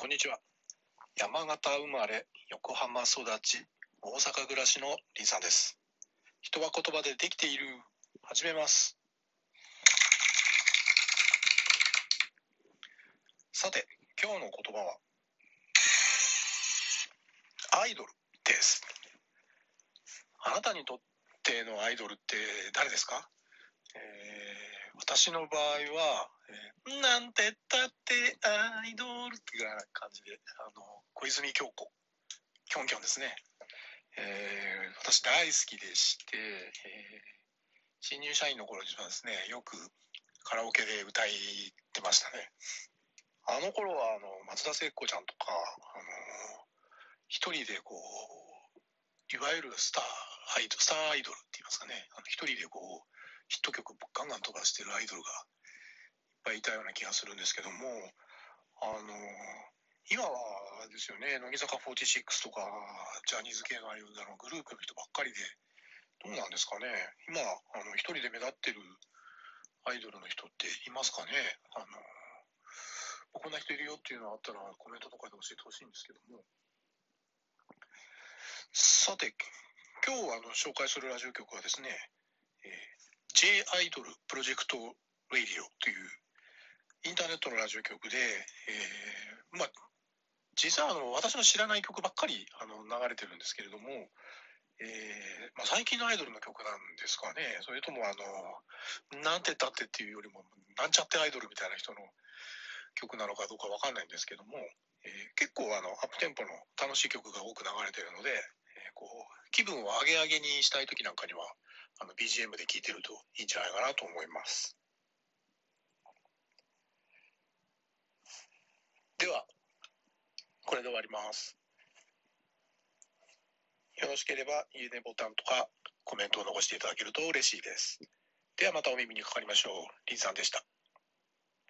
こんにちは。山形生まれ、横浜育ち、大阪暮らしのリンさんです。人は言葉でできている。始めます。さて、今日の言葉は、アイドルです。あなたにとってのアイドルって誰ですか、えー私の場合は、えーなんてったってアイドルっていうような感じで、あの、小泉京子、キョンキョンですね。えー私大好きでして、えー新入社員の頃にはですね、よくカラオケで歌いてましたね。あの頃は、あの、松田聖子ちゃんとか、あの、一人でこう、いわゆるスターアイドル、スターアイドルって言いますかね、あの一人でこう、ヒット曲ガンガン飛ばしてるアイドルがぱいいたような気がするんですけども、あの、今はですよね、乃木坂46とか、ジャニーズ系のああいうあのグループの人ばっかりで、どうなんですかね、今、あの一人で目立ってるアイドルの人っていますかね、あの、こんな人いるよっていうのがあったらコメントとかで教えてほしいんですけども。さて、今日あの紹介するラジオ局はですね、えー J アイドルプロジェクトラディオというネットのラジオ局で、えーまあ、実はあの私の知らない曲ばっかりあの流れてるんですけれども、えーまあ、最近のアイドルの曲なんですかね、それともあの、なんてったってっていうよりも、なんちゃってアイドルみたいな人の曲なのかどうかわかんないんですけども、えー結構あのアップテンポの楽しい曲が多く流れてるので、えーこう気分を上げ上げにしたい時なんかにはあの BGM で聴いてるといいんじゃないかなと思います。では、これで終わります。よろしければ、いいねボタンとかコメントを残していただけると嬉しいです。ではまたお耳にかかりましょう。リンさんでした。